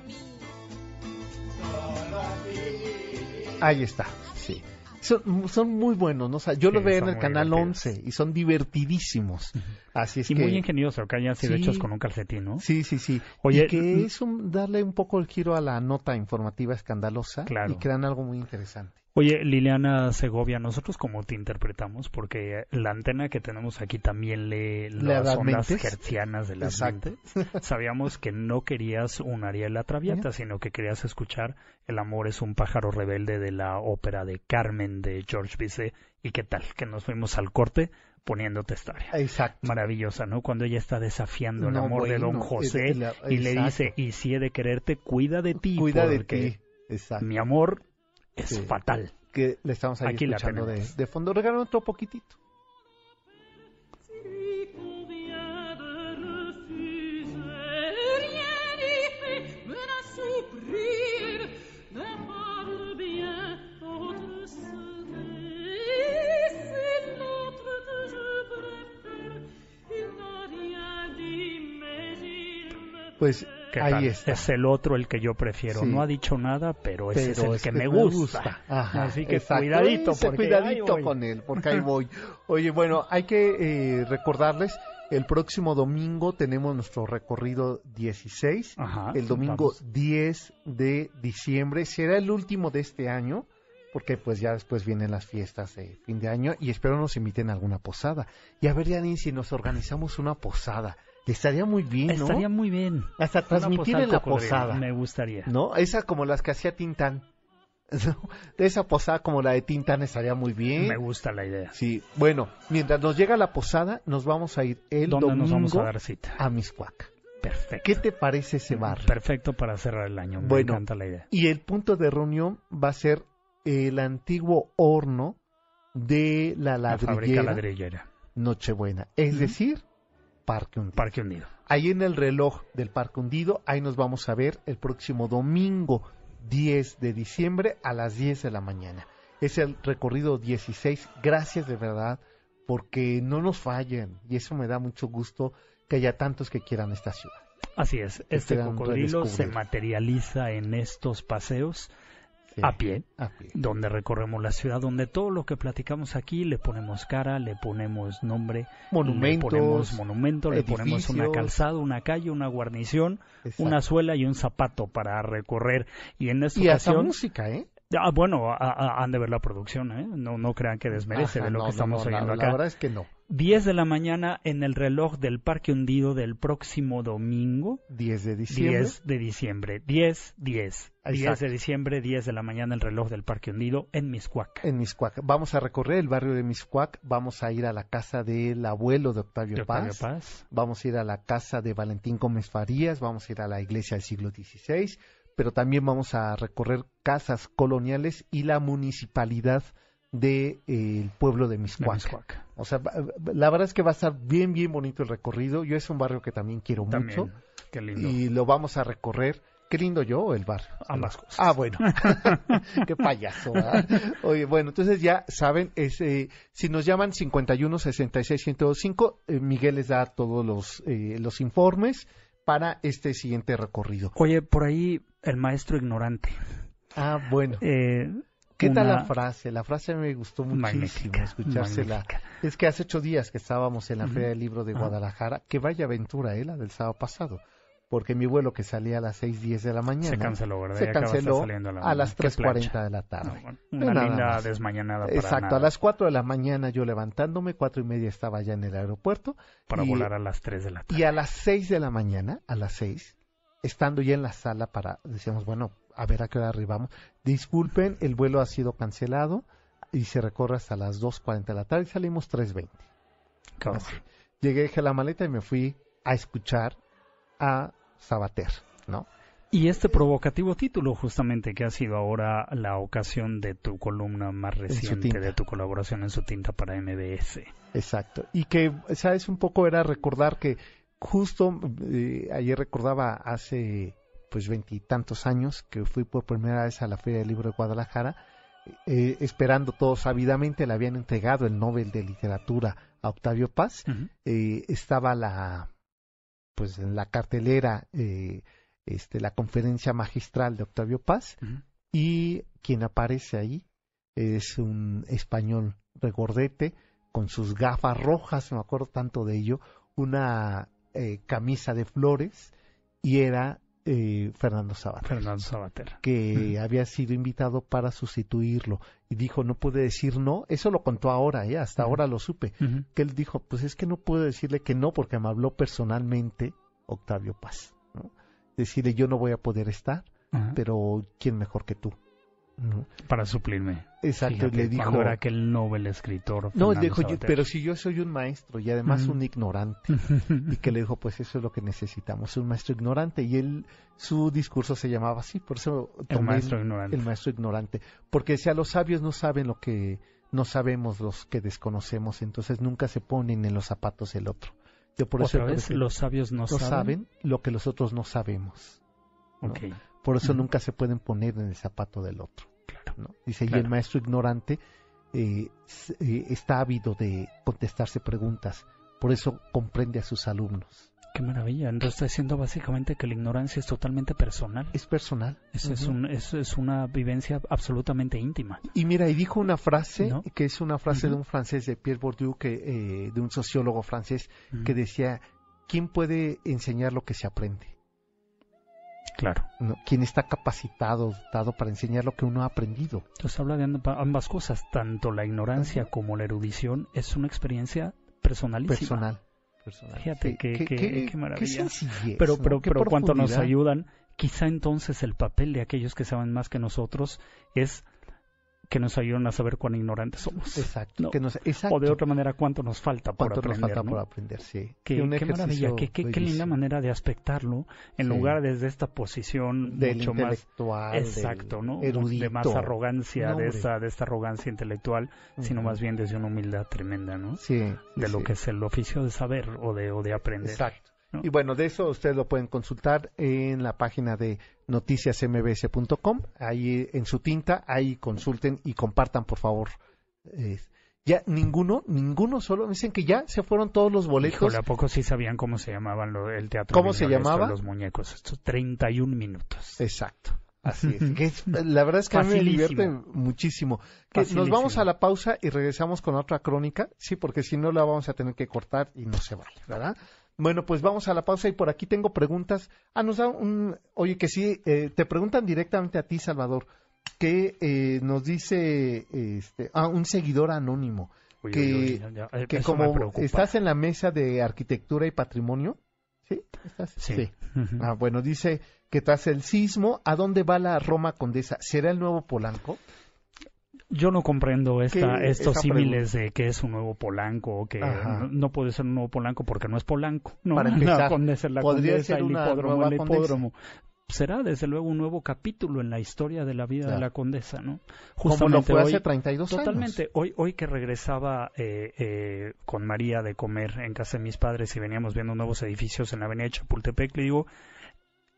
Ahí está, sí. Son, son muy buenos, ¿no? O sea, yo Sí, los veo en el canal divertidos. 11 y son divertidísimos. Así es y que... muy ingenioso que hayan sido Sí. hechos con un calcetín, ¿no? Sí, sí, sí. Oye, y que mm, es un, darle un poco el giro a la nota informativa escandalosa Claro. y crean algo muy interesante. Oye, Liliana Segovia, ¿nosotros cómo te interpretamos? Porque la antena que tenemos aquí también lee ¿Le las das ondas hertzianas de las Exacto. Sabíamos que no querías un Ariel Traviata, sino que querías escuchar El amor es un pájaro rebelde de la ópera de Carmen de George Bizet. ¿Y qué tal? Que nos fuimos al corte poniéndote esta área. Exacto. Maravillosa, ¿no? Cuando ella está desafiando el amor de Don José la- y le dice, y si he de quererte, cuida de ti. Cuida de porque ti. Exacto. Mi amor es Sí. fatal. que le estamos ahí Aquí la escuchando de, tenemos. de fondo. Regálame otro poquitito. De que Pues ¿Qué ahí tal? está. Es el otro el que yo prefiero. Sí. No ha dicho nada, pero es el que me gusta. Ajá, Así que exacto. cuidadito, porque cuidadito con él, porque ahí voy. Oye, bueno, hay que eh, recordarles, el próximo domingo tenemos nuestro recorrido 16. Ajá, el domingo vamos. 10 de diciembre será el último de este año. Porque pues ya después vienen las fiestas de fin de año y espero nos inviten a alguna posada. Y a ver, Janine, si nos organizamos una posada. Estaría muy bien, ¿no? Estaría muy bien. Hasta Una transmitir en la posada. Me gustaría. ¿No? Esa como las que hacía Tintán. De esa posada como la de Tintán estaría muy bien. Me gusta la idea. Sí, bueno, mientras nos llega la posada, nos vamos a ir el ¿Dónde domingo nos vamos a dar cita? a Miscuac. Perfecto. ¿Qué te parece ese bar? Perfecto para cerrar el año. Me Bueno. encanta la idea. Y el punto de reunión va a ser el antiguo horno de la La fábrica ladrillera ladrillera. Nochebuena, es decir, Parque Hundido. Parque Unido. Ahí en el reloj del Parque Hundido, ahí nos vamos a ver el próximo domingo 10 de diciembre a las 10 de la mañana. Es el recorrido 16. Gracias de verdad, porque no nos fallen y eso me da mucho gusto que haya tantos que quieran esta ciudad. Así es. Este cocodrilo se materializa en estos paseos Sí, a pie, a pie. donde recorremos la ciudad, donde todo lo que platicamos aquí le ponemos cara, le ponemos nombre, Monumentos, le ponemos monumento, le ponemos una calzada, una calle, una guarnición, Exacto. una suela y un zapato para recorrer. Y en esta Y hasta ocasión, música, ¿eh? Ah, bueno, a- a- han de ver la producción, ¿eh? No, no crean que desmerece Ajá, de lo no, que no, estamos no, la- oyendo La, acá. verdad es que no. 10 de la mañana en el reloj del Parque Hundido del próximo domingo, 10 de diciembre. 10 de diciembre. 10, 10. 10 Exacto. de diciembre, 10 de la mañana el reloj del Parque Hundido en Miscuac. En Miscuac. Vamos a recorrer el barrio de Miscuac. Vamos a ir a la casa del abuelo de Octavio, de Octavio Paz. Paz. Vamos a ir a la casa de Valentín Gómez Farías. Vamos a ir a la iglesia del siglo XVI. Pero también vamos a recorrer casas coloniales y la municipalidad del pueblo de de Miscuac. O sea, la verdad es que va a estar bien, bien bonito el recorrido. Yo es un barrio que también quiero También. mucho. Qué lindo. Y lo vamos a recorrer. Qué lindo yo o el barrio. Ambas cosas. Ah, bueno. Qué payaso. ¿verdad? Oye, bueno, entonces ya saben, es, eh, si nos llaman 51 66 1025, eh, Miguel les da todos los, eh, los informes para este siguiente recorrido. Oye, por ahí el maestro ignorante. Ah, bueno. Eh, ¿Qué tal la frase? La frase me gustó muchísimo Magnífica, escuchársela. magnífica. Es que hace ocho días que estábamos en la Ujú. Feria del Libro de Ajá. Guadalajara, que vaya aventura, ¿eh? La del sábado pasado. Porque mi vuelo que salía a las 6.10 de la mañana Se canceló, ¿verdad? se canceló saliendo a, la a las Qué 3.40 plancha. de la tarde. No, bueno, No, una linda más. desmañanada para, Exacto, nada, a las 4 de la mañana yo levantándome, cuatro y media estaba ya en el aeropuerto. para y- volar a las 3 de la tarde. Y a las 6 de la mañana, a las 6, estando ya en la sala para, decíamos, bueno, a ver a qué hora arribamos. Disculpen, el vuelo ha sido cancelado y se recorre hasta las 2.40 de la tarde y salimos 3.20. Qué horror. Así. Llegué, dejé la maleta y me fui a escuchar a Sabater, ¿no? Y este provocativo título, justamente, que ha sido ahora la ocasión de tu columna más reciente, de tu colaboración en su tinta para MBS. Exacto. Y que, ¿sabes? Un poco era recordar que justo eh, ayer recordaba hace pues veintitantos años que fui por primera vez a la Feria del Libro de Guadalajara, eh, esperando todos ávidamente, le habían entregado el Nobel de Literatura a Octavio Paz. Eh, estaba la, pues en la cartelera, eh, este, la conferencia magistral de Octavio Paz y quien aparece ahí es un español regordete con sus gafas rojas, me acuerdo tanto de ello, una eh, camisa de flores y era eh, Fernando Sabater, Fernando Sabater. que había sido invitado para sustituirlo y dijo no puede decir no, eso lo contó ahora, ¿eh? hasta ahora lo supe, que él dijo pues es que no puedo decirle que no porque me habló personalmente Octavio Paz, ¿no? decirle yo no voy a poder estar, pero quién mejor que tú. Para suplirme. Exacto, Fíjate, le dijo. Era aquel Nobel escritor. No, Fernando dijo, yo- pero si yo soy un maestro y además un ignorante. Y que le dijo, pues eso es lo que necesitamos, un maestro ignorante. Y él, su discurso se llamaba así, por eso el maestro ignorante. el maestro ignorante. Porque decía, los sabios no saben lo que no sabemos, los que desconocemos, entonces nunca se ponen en los zapatos del otro. Yo por eso Otra vez, prefiero- los sabios no, no saben lo que los otros no sabemos. ¿no? Por eso nunca se pueden poner en el zapato del otro. claro. ¿no? Dice, y el maestro ignorante eh, eh, está ávido de contestarse preguntas, por eso comprende a sus alumnos. Qué maravilla. Entonces está diciendo básicamente que la ignorancia es totalmente personal. Es personal. Es, es, Ujú. un, es, es una vivencia absolutamente íntima. Y mira, y dijo una frase, ¿No? que es una frase de un francés, de Pierre Bourdieu, que, eh, de un sociólogo francés, que decía, ¿quién puede enseñar lo que se aprende? Claro. ¿No? ¿Quién está capacitado, dotado para enseñar lo que uno ha aprendido? Entonces habla de amb- ambas cosas. Tanto la ignorancia como la erudición es una experiencia personalísima. Personal. personal. Fíjate qué- qué- qué maravilla. sencillez, Pero, ¿no? pero, Qué pero cuánto nos ayudan. Quizá entonces el papel de aquellos que saben más que nosotros es que nos ayudan a saber cuán ignorantes somos. Exacto. No. que nos- exacto. O de otra manera, cuánto nos falta por ¿Cuánto aprender. nos falta ¿no? por aprender? Sí. Un qué maravilla, qué, qué- qué linda manera de aspectarlo en Sí. lugar desde esta posición del mucho más intelectual, del exacto, ¿no? erudito. De más arrogancia, No, de esta, de esta arrogancia intelectual, sino más bien desde una humildad tremenda, ¿no? Sí, sí, de lo que es el oficio de saber o de, o de aprender. Exacto. ¿No? Y bueno, de eso ustedes lo pueden consultar en la página de noticiasmbs.com. Ahí en su tinta, ahí consulten y compartan, por favor. Eh, ya ninguno, ninguno solo, dicen que ya se fueron todos los boletos. Híjole, ¿a poco sí sabían cómo se llamaban lo- el teatro? ¿Cómo se Viñoles, llamaba? Los muñecos. Estos 31 minutos. Exacto. Así es. Que es- la verdad es que a mí me divierte muchísimo. Que nos vamos a la pausa y regresamos con otra crónica. Sí, porque si no la vamos a tener que cortar y no se vale, ¿verdad? Bueno, pues vamos a la pausa y por aquí tengo preguntas. Ah, nos da un... Oye, que sí, eh, te preguntan directamente a ti, Salvador. que eh, nos dice este, ah, un seguidor anónimo Uy, que, uy, uy, ya, ya, que como estás en la mesa de arquitectura y patrimonio, ¿sí? ¿Estás? Sí. Ah, bueno, dice que tras el sismo, ¿a dónde va la Roma Condesa? ¿Será el nuevo Polanco? Yo no comprendo esta, ¿Qué- estos símiles de que es un nuevo Polanco que no, no puede ser un nuevo Polanco porque no es Polanco. No, Para empezar, la Condesa es la podría Condesa, ser el hipódromo, nueva el hipódromo. Será desde luego un nuevo capítulo en la historia de la vida Claro. de la Condesa, ¿no? Como lo fue hoy- hace 32 años. Totalmente. Hoy, hoy que regresaba eh, eh, con María de comer en casa de mis padres y veníamos viendo nuevos edificios en la avenida de Chapultepec, le digo,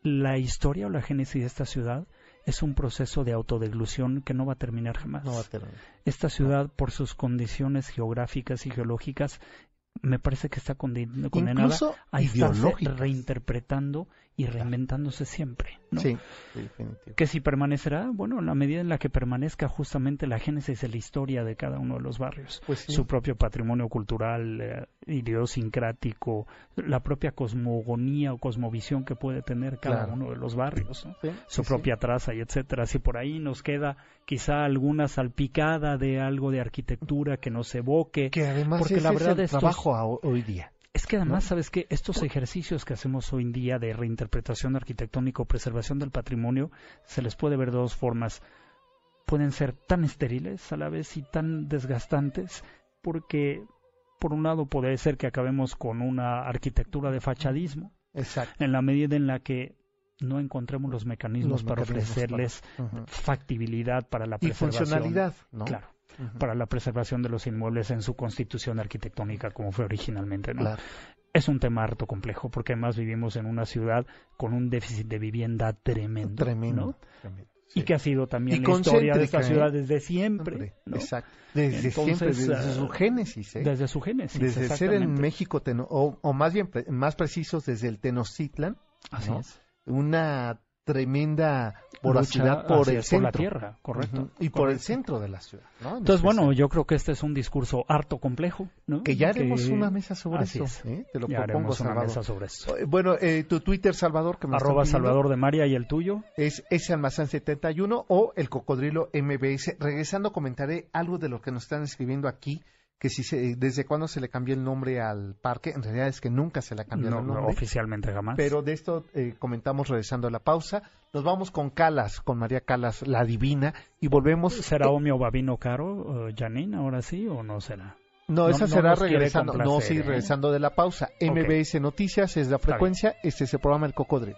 la historia o la génesis de esta ciudad es un proceso de autodeglución que no va a terminar jamás. No va a terminar. Esta ciudad, por sus condiciones geográficas y geológicas, me parece que está condenada Incluso a estarse reinterpretando y reinventándose siempre. ¿no? Sí, definitivo. Que si permanecerá, bueno, en la medida en la que permanezca justamente la génesis de la historia de cada uno de los barrios, Pues sí. su propio patrimonio cultural, eh, idiosincrático, la propia cosmogonía o cosmovisión que puede tener cada Claro. uno de los barrios, ¿no? Sí, su sí, propia traza y etcétera. Si por ahí nos queda quizá alguna salpicada de algo de arquitectura que nos evoque. Que además porque ese la es verdad el estos- trabajo a- hoy día. Es que además, ¿sabes qué? Estos ejercicios que hacemos hoy en día de reinterpretación arquitectónica o preservación del patrimonio, se les puede ver de dos formas. Pueden ser tan estériles a la vez y tan desgastantes, porque por un lado puede ser que acabemos con una arquitectura de fachadismo, Exacto. en la medida en la que no encontremos los mecanismos Los para ofrecerles factibilidad para la Y preservación. funcionalidad, ¿no? Claro, Para la preservación de los inmuebles en su constitución arquitectónica como fue originalmente, ¿no? Claro. Es un tema harto complejo porque además vivimos en una ciudad con un déficit de vivienda tremendo. Tremendo. ¿no? tremendo, Y que ha sido también Y la historia de esta concéntrica, ciudad ¿eh? desde siempre. Exacto. Desde Entonces, siempre, desde eh, su génesis, ¿eh? Desde su génesis. desde ser en. México, o, o más bien, más precisos, desde el Tenochtitlan, Así ¿no? es. una tremenda voracidad por el es, por la centro. tierra, correcto. Ujú, Y por el correcto. centro de la ciudad, ¿no? En Entonces, bueno, yo creo que este es un discurso harto complejo, ¿no? que ya haremos Que- una mesa sobre así eso, es. ¿eh? Te lo Ya propongo, haremos una Salvador. mesa sobre esto. Eh, Bueno, eh, tu Twitter, Salvador, que me Arroba Salvador de María y el tuyo. es ese almacén 71 o el cocodrilo MBS. Regresando, comentaré algo de lo que nos están escribiendo aquí, que si se, desde cuándo se le cambió el nombre al parque. En realidad es que nunca se le ha cambiado No, el no, nombre. oficialmente jamás. Pero de esto eh, comentamos regresando a la pausa. Nos vamos con Calas, con María Calas, la divina, y volvemos. ¿Será Eh, Omio Babino Caro, eh, Janine, ahora sí o no será? no, no- esa no será regresando. No, sí, ¿eh? regresando de la pausa. MBS Noticias es la frecuencia. Este es el programa El Cocodrilo.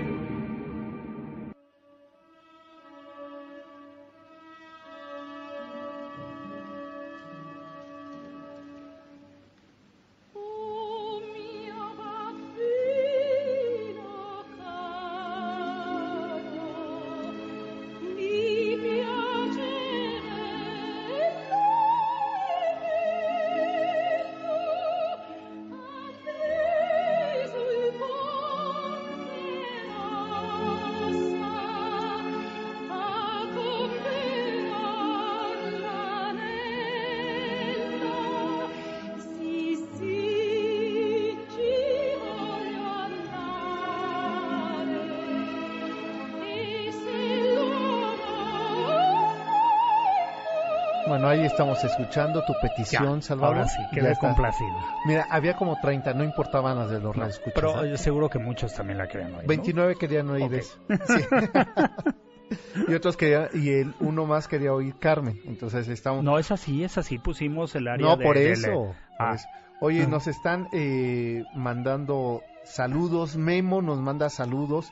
Estamos escuchando tu petición, Ya, Salvador. Ahora sí, quedé complacido. Mira, había como 30, no importaban las de los No, radioescuchas, pero ¿eh? eh, seguro que muchos también la creen hoy. ¿no? 29 querían oír eso. Sí. y otros querían, y el uno más quería oír Carmen. Entonces estamos. No, es así, es así. Pusimos el área No, de- por de- eso. de- por Ah. eso. Oye, Ah. nos están eh, mandando saludos. Memo nos manda saludos.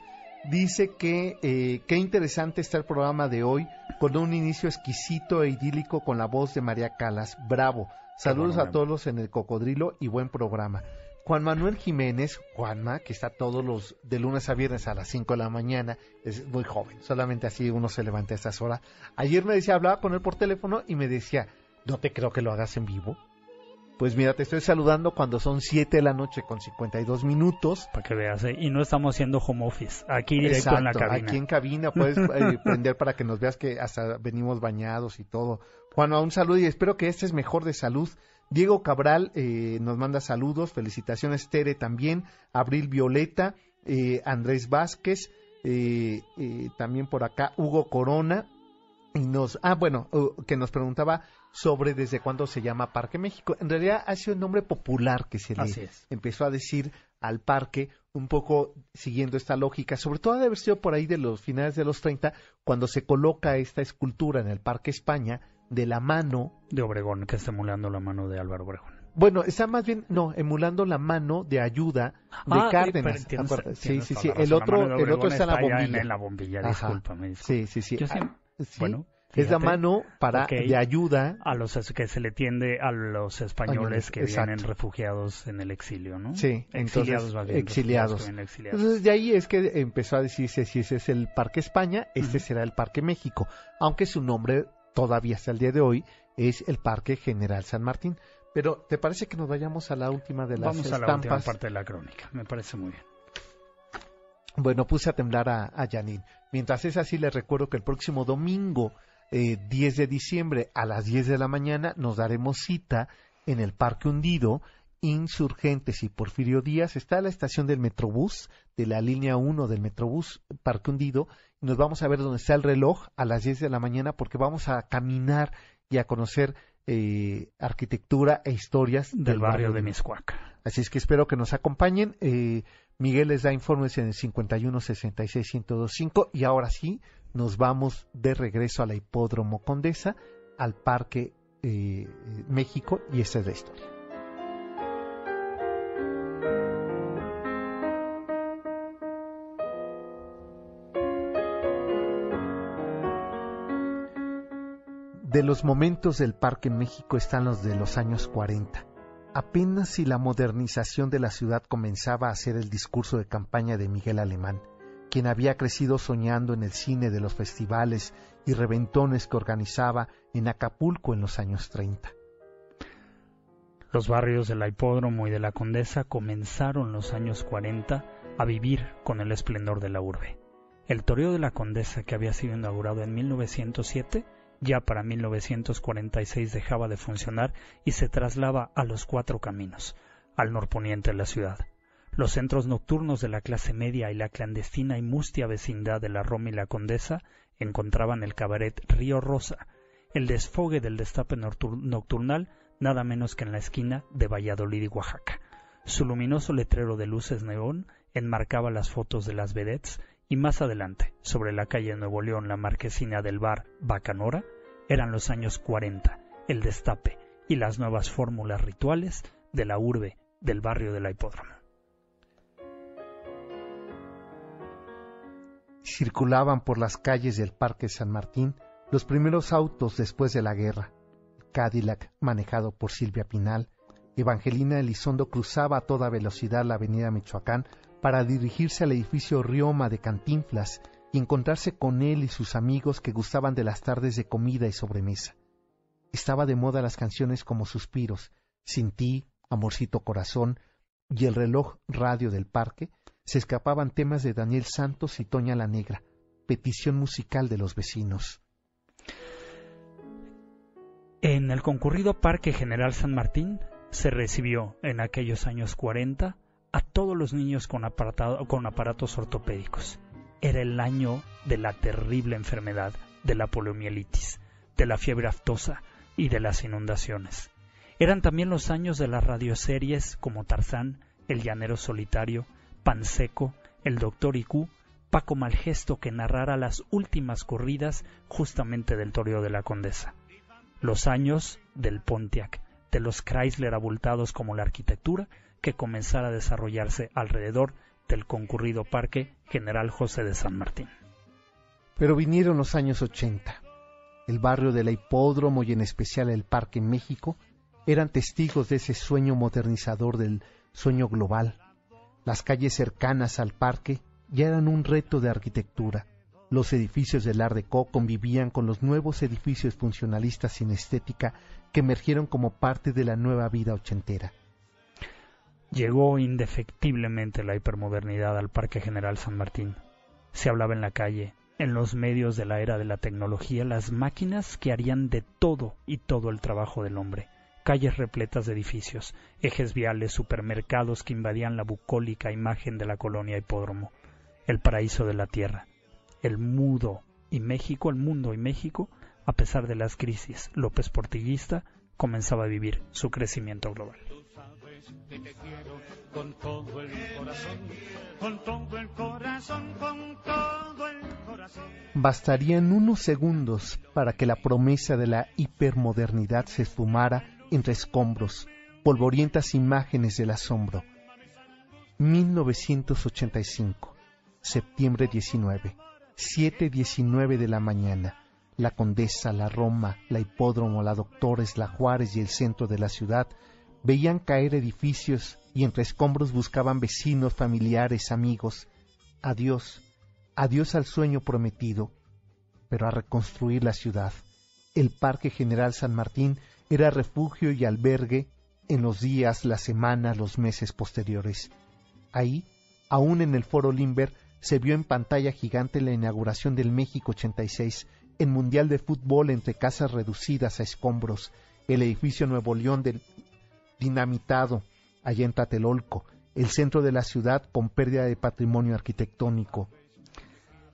Dice que eh, qué interesante está el programa de hoy con un inicio exquisito e idílico con la voz de María Calas. Bravo. Saludos a todos los en el cocodrilo y buen programa. Juan Manuel Jiménez, Juanma, que está todos los de lunes a viernes a las 5 de la mañana, es muy joven, solamente así uno se levanta a estas horas. Ayer me decía, hablaba con él por teléfono y me decía, no te creo que lo hagas en vivo. Pues mira, te estoy saludando cuando son 7 de la noche con 52 minutos. Para que veas, ¿eh? y no estamos haciendo home office, aquí directo en la cabina. Aquí en cabina puedes eh, prender para que nos veas que hasta venimos bañados y todo. Juanma, un saludo y espero que este es mejor de salud. Diego Cabral eh, nos manda saludos, felicitaciones Tere también, Abril Violeta, eh, Andrés Vázquez, eh, también por acá Hugo Corona, y nos, ah, bueno, que nos preguntaba sobre desde cuándo se llama Parque México. En realidad ha sido un nombre popular que se le empezó a decir al parque, un poco siguiendo esta lógica, sobre todo de haber sido por ahí de los finales de los 30, cuando se coloca esta escultura en el Parque España, de la mano de Obregón, que está emulando la mano de Álvaro Obregón. Bueno, está más bien, no, emulando la mano de ayuda de ah, Cárdenas. sí, sí, sí. El otro, el otro está, en la bombilla. En la bombilla, discúlpame, Sí, sí, sí. Ah, bueno, es la mano para de ayuda a los que se le tiende a los españoles que vienen refugiados en el exilio, ¿no? Sí, exiliados, exiliados. Entonces de ahí es que empezó a decirse si ese es el Parque España, este será el Parque México, aunque su nombre todavía hasta el día de hoy, es el Parque General San Martín. Pero, ¿te parece que nos vayamos a la última de las Vamos a la última parte de la crónica, me parece muy bien. Bueno, puse a temblar a, a Janine. Mientras es así, les recuerdo que el próximo domingo, eh, 10 de diciembre, a las 10 de la mañana, nos daremos cita en el Parque Hundido, Insurgentes y Porfirio Díaz. Está la estación del Metrobús, de la línea 1 del Metrobús Parque Hundido, nos vamos a ver dónde está el reloj a las 10 de la mañana porque vamos a caminar y a conocer eh, arquitectura e historias del, barrio, de Miscuac. Así es que espero que nos acompañen. Eh, Miguel les da informes en el 51 66 1025 y ahora sí nos vamos de regreso a la Hipódromo Condesa, al Parque eh, México y esta es la historia. de los momentos del Parque México están los de los años 40. Apenas si la modernización de la ciudad comenzaba a ser el discurso de campaña de Miguel Alemán, quien había crecido soñando en el cine de los festivales y reventones que organizaba en Acapulco en los años 30. Los barrios de la Hipódromo y de la Condesa comenzaron los años 40 a vivir con el esplendor de la urbe. El toreo de la Condesa, que había sido inaugurado en 1907, ya para 1946 dejaba de funcionar y se traslaba a los cuatro caminos, al norponiente de la ciudad. Los centros nocturnos de la clase media y la clandestina y mustia vecindad de la Roma y la Condesa encontraban el cabaret Río Rosa, el desfogue del destape nocturnal nada menos que en la esquina de Valladolid y Oaxaca. Su luminoso letrero de luces neón enmarcaba las fotos de las vedettes y más adelante, sobre la calle Nuevo León, la marquesina del bar Bacanora, eran los años 40, el destape y las nuevas fórmulas rituales de la urbe del barrio de la hipódromo. Circulaban por las calles del Parque San Martín los primeros autos después de la guerra. Cadillac, manejado por Silvia Pinal, Evangelina Elizondo cruzaba a toda velocidad la avenida Michoacán para dirigirse al edificio Rioma de Cantinflas y encontrarse con él y sus amigos que gustaban de las tardes de comida y sobremesa. Estaba de moda las canciones como Suspiros, Sin ti, Amorcito Corazón y el reloj radio del parque, se escapaban temas de Daniel Santos y Toña la Negra, petición musical de los vecinos. En el concurrido Parque General San Martín se recibió en aquellos años 40 a todos los niños con, aparatos ortopédicos. Era el año de la terrible enfermedad de la poliomielitis, de la fiebre aftosa y de las inundaciones. Eran también los años de las radioseries como Tarzán, El Llanero Solitario, Panseco, El Doctor Iku, Paco Malgesto que narrara las últimas corridas justamente del toreo de la Condesa. Los años del Pontiac, de los Chrysler abultados como la arquitectura que comenzara a desarrollarse alrededor del concurrido Parque General José de San Martín. Pero vinieron los años 80. El barrio de la Hipódromo y en especial el Parque México eran testigos de ese sueño modernizador del sueño global. Las calles cercanas al parque ya eran un reto de arquitectura. Los edificios del Art Deco convivían con los nuevos edificios funcionalistas sin estética que emergieron como parte de la nueva vida ochentera. Llegó indefectiblemente la hipermodernidad al Parque General San Martín. Se hablaba en la calle, en los medios de la era de la tecnología, las máquinas que harían de todo y todo el trabajo del hombre. Calles repletas de edificios, ejes viales, supermercados que invadían la bucólica imagen de la colonia hipódromo, el paraíso de la tierra, el mudo y México, el mundo y México, a pesar de las crisis, López Portillista comenzaba a vivir su crecimiento global con todo el corazón, con todo el corazón, con todo el corazón. Bastarían unos segundos para que la promesa de la hipermodernidad se esfumara entre escombros, polvorientas imágenes del asombro. 1985, septiembre 19, 7.19 de la mañana. La Condesa, la Roma, la Hipódromo, la Doctores, la Juárez y el centro de la ciudad veían caer edificios y entre escombros buscaban vecinos, familiares, amigos. Adiós, adiós al sueño prometido, pero a reconstruir la ciudad. El Parque General San Martín era refugio y albergue en los días, las semanas, los meses posteriores. Ahí, aún en el Foro Limber, se vio en pantalla gigante la inauguración del México 86, el Mundial de Fútbol entre casas reducidas a escombros, el edificio Nuevo León del dinamitado allá en Tatelolco, el centro de la ciudad con pérdida de patrimonio arquitectónico.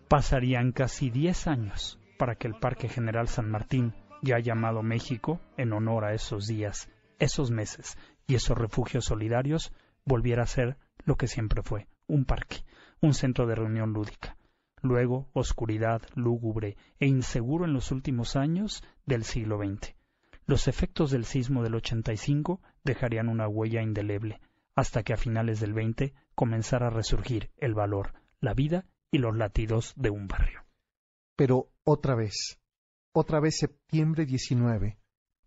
Pasarían casi 10 años para que el Parque General San Martín, ya llamado México, en honor a esos días, esos meses y esos refugios solidarios, volviera a ser lo que siempre fue, un parque, un centro de reunión lúdica. Luego, oscuridad, lúgubre e inseguro en los últimos años del siglo XX. Los efectos del sismo del 85 dejarían una huella indeleble, hasta que a finales del 20 comenzara a resurgir el valor, la vida y los latidos de un barrio. Pero otra vez, otra vez septiembre 19,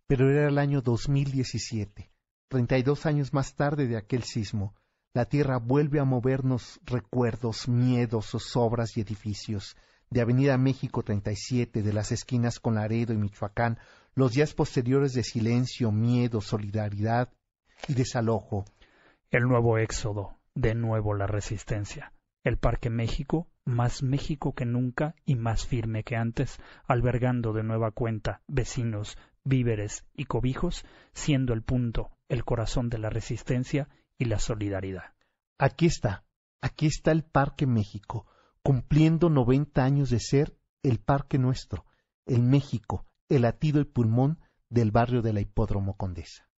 pero era el año 2017, 32 años más tarde de aquel sismo, la tierra vuelve a movernos recuerdos, miedos, zozobras y edificios. De Avenida México 37, de las esquinas con Laredo y Michoacán, los días posteriores de silencio, miedo, solidaridad y desalojo. El nuevo éxodo, de nuevo la resistencia. El Parque México, más México que nunca y más firme que antes, albergando de nueva cuenta vecinos, víveres y cobijos, siendo el punto, el corazón de la resistencia y la solidaridad. Aquí está, aquí está el Parque México, cumpliendo noventa años de ser el parque nuestro, el México, el latido y pulmón del barrio de la Hipódromo Condesa.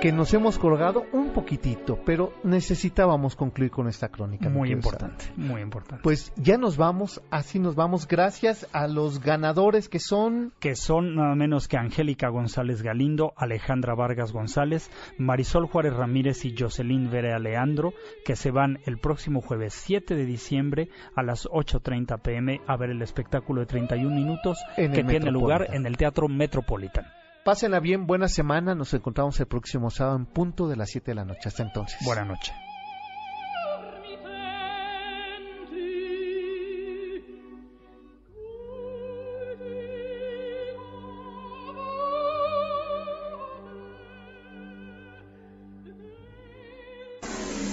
Que nos hemos colgado un poquitito, pero necesitábamos concluir con esta crónica. Muy importante, muy importante. Pues ya nos vamos, así nos vamos, gracias a los ganadores que son... Que son nada menos que Angélica González Galindo, Alejandra Vargas González, Marisol Juárez Ramírez y Jocelyn Vera Leandro, que se van el próximo jueves 7 de diciembre a las 8.30 pm a ver el espectáculo de 31 minutos que tiene lugar en el Teatro Metropolitan. Pásenla bien, buena semana. Nos encontramos el próximo sábado en punto de las 7 de la noche. Hasta entonces. Buenas noches.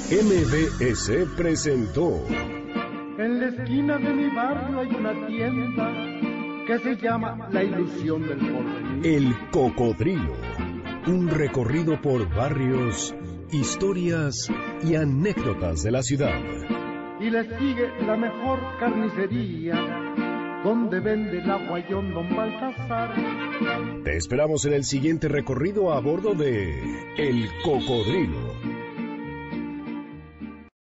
MBS presentó. En la esquina de mi barrio hay una tienda que se llama La ilusión del porvenir. El cocodrilo. Un recorrido por barrios, historias y anécdotas de la ciudad. Y le sigue la mejor carnicería, donde vende el aguayón don Baltasar. Te esperamos en el siguiente recorrido a bordo de El Cocodrilo.